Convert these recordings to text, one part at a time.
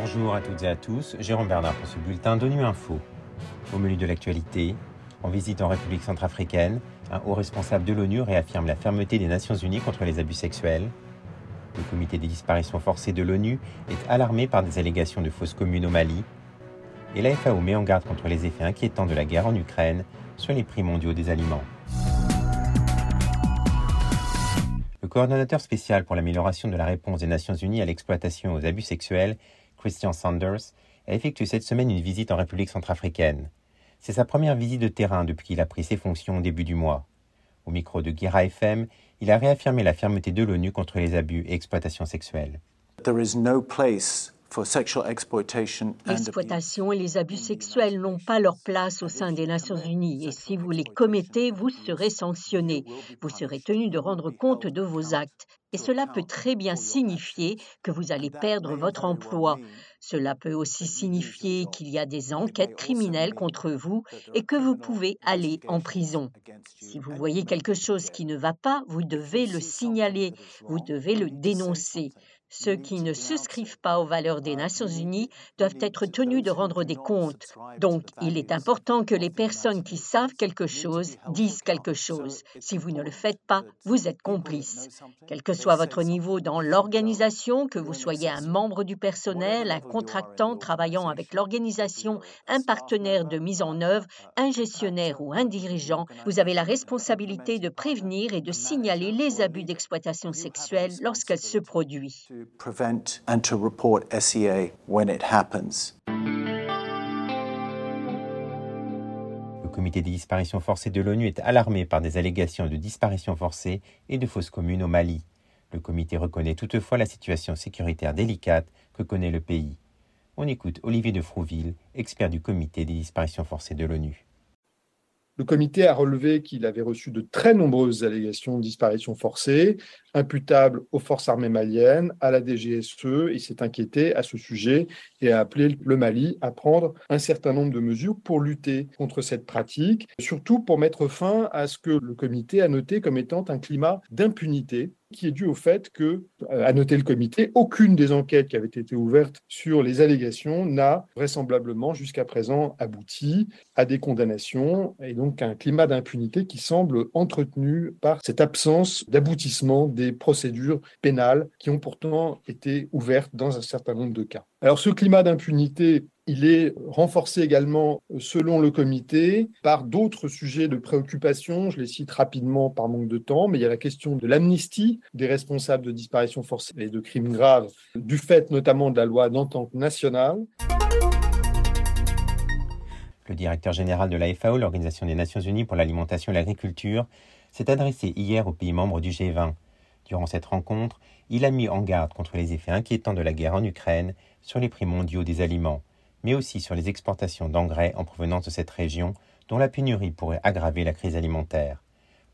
Bonjour à toutes et à tous, Jérôme Bernard pour ce bulletin d'ONU Info. Au menu de l'actualité, en visite en République centrafricaine, un haut responsable de l'ONU réaffirme la fermeté des Nations Unies contre les abus sexuels. Le comité des disparitions forcées de l'ONU est alarmé par des allégations de fausses communes au Mali. Et la FAO met en garde contre les effets inquiétants de la guerre en Ukraine sur les prix mondiaux des aliments. Coordonnateur spécial pour l'amélioration de la réponse des Nations Unies à l'exploitation aux abus sexuels, Christian Sanders, a effectué cette semaine une visite en République centrafricaine. C'est sa première visite de terrain depuis qu'il a pris ses fonctions au début du mois. Au micro de Guira FM, il a réaffirmé la fermeté de l'ONU contre les abus et exploitations sexuelles. L'exploitation et les abus sexuels n'ont pas leur place au sein des Nations Unies et si vous les commettez, vous serez sanctionné. Vous serez tenu de rendre compte de vos actes. Et cela peut très bien signifier que vous allez perdre votre emploi. Cela peut aussi signifier qu'il y a des enquêtes criminelles contre vous et que vous pouvez aller en prison. Si vous voyez quelque chose qui ne va pas, vous devez le signaler, vous devez le dénoncer. Ceux qui ne souscrivent pas aux valeurs des Nations Unies doivent être tenus de rendre des comptes. Donc, il est important que les personnes qui savent quelque chose disent quelque chose. Si vous ne le faites pas, vous êtes complice. Quel que soit votre niveau dans l'organisation, que vous soyez un membre du personnel, un contractant travaillant avec l'organisation, un partenaire de mise en œuvre, un gestionnaire ou un dirigeant, vous avez la responsabilité de prévenir et de signaler les abus d'exploitation sexuelle lorsqu'elles se prevent and to report SEA when it happens. Le comité des disparitions forcées de l'ONU est alarmé par des allégations de disparitions forcées et de fausses communes au Mali. Le comité reconnaît toutefois la situation sécuritaire délicate que connaît le pays. On écoute Olivier de Frouville, expert du comité des disparitions forcées de l'ONU. Le comité a relevé qu'il avait reçu de très nombreuses allégations de disparition forcée, imputables aux forces armées maliennes, à la DGSE. Il s'est inquiété à ce sujet et a appelé le Mali à prendre un certain nombre de mesures pour lutter contre cette pratique, surtout pour mettre fin à ce que le comité a noté comme étant un climat d'impunité qui est dû au fait que, euh, à noter le comité, aucune des enquêtes qui avaient été ouvertes sur les allégations n'a vraisemblablement jusqu'à présent abouti à des condamnations et donc un climat d'impunité qui semble entretenu par cette absence d'aboutissement des procédures pénales qui ont pourtant été ouvertes dans un certain nombre de cas. Alors ce climat d'impunité il est renforcé également, selon le comité, par d'autres sujets de préoccupation. Je les cite rapidement par manque de temps, mais il y a la question de l'amnistie des responsables de disparition forcée et de crimes graves, du fait notamment de la loi d'entente nationale. Le directeur général de la FAO, l'Organisation des Nations Unies pour l'alimentation et l'agriculture, s'est adressé hier aux pays membres du G20. Durant cette rencontre, il a mis en garde contre les effets inquiétants de la guerre en Ukraine sur les prix mondiaux des aliments mais aussi sur les exportations d'engrais en provenance de cette région, dont la pénurie pourrait aggraver la crise alimentaire.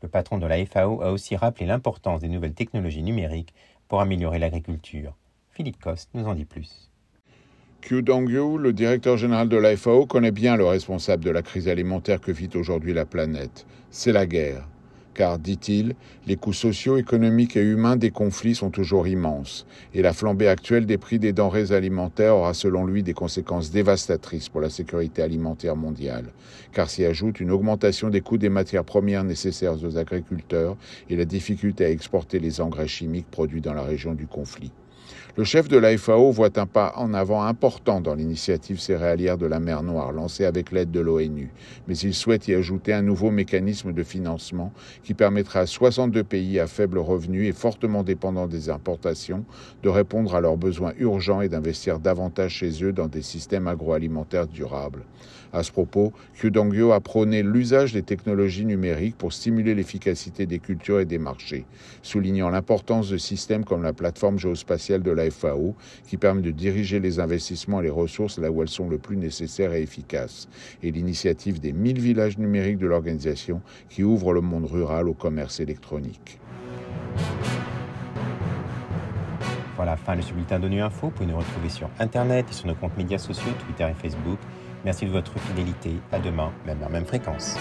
Le patron de la FAO a aussi rappelé l'importance des nouvelles technologies numériques pour améliorer l'agriculture. Philippe Coste nous en dit plus. Q Dongyu, le directeur général de la FAO, connaît bien le responsable de la crise alimentaire que vit aujourd'hui la planète. C'est la guerre car, dit-il, les coûts sociaux, économiques et humains des conflits sont toujours immenses, et la flambée actuelle des prix des denrées alimentaires aura selon lui des conséquences dévastatrices pour la sécurité alimentaire mondiale, car s'y ajoute une augmentation des coûts des matières premières nécessaires aux agriculteurs et la difficulté à exporter les engrais chimiques produits dans la région du conflit. Le chef de la FAO voit un pas en avant important dans l'initiative céréalière de la mer Noire lancée avec l'aide de l'ONU, mais il souhaite y ajouter un nouveau mécanisme de financement qui permettra à 62 pays à faible revenu et fortement dépendants des importations de répondre à leurs besoins urgents et d'investir davantage chez eux dans des systèmes agroalimentaires durables. À ce propos, Kyudongyo a prôné l'usage des technologies numériques pour stimuler l'efficacité des cultures et des marchés, soulignant l'importance de systèmes comme la plateforme géospatiale de la FAO, qui permet de diriger les investissements et les ressources là où elles sont le plus nécessaires et efficaces, et l'initiative des 1000 villages numériques de l'organisation qui ouvre le monde rural au commerce électronique. Voilà, fin de ce bulletin d'ONU Info. Vous pouvez nous retrouver sur Internet et sur nos comptes médias sociaux, Twitter et Facebook. Merci de votre fidélité. À demain, même heure, même fréquence.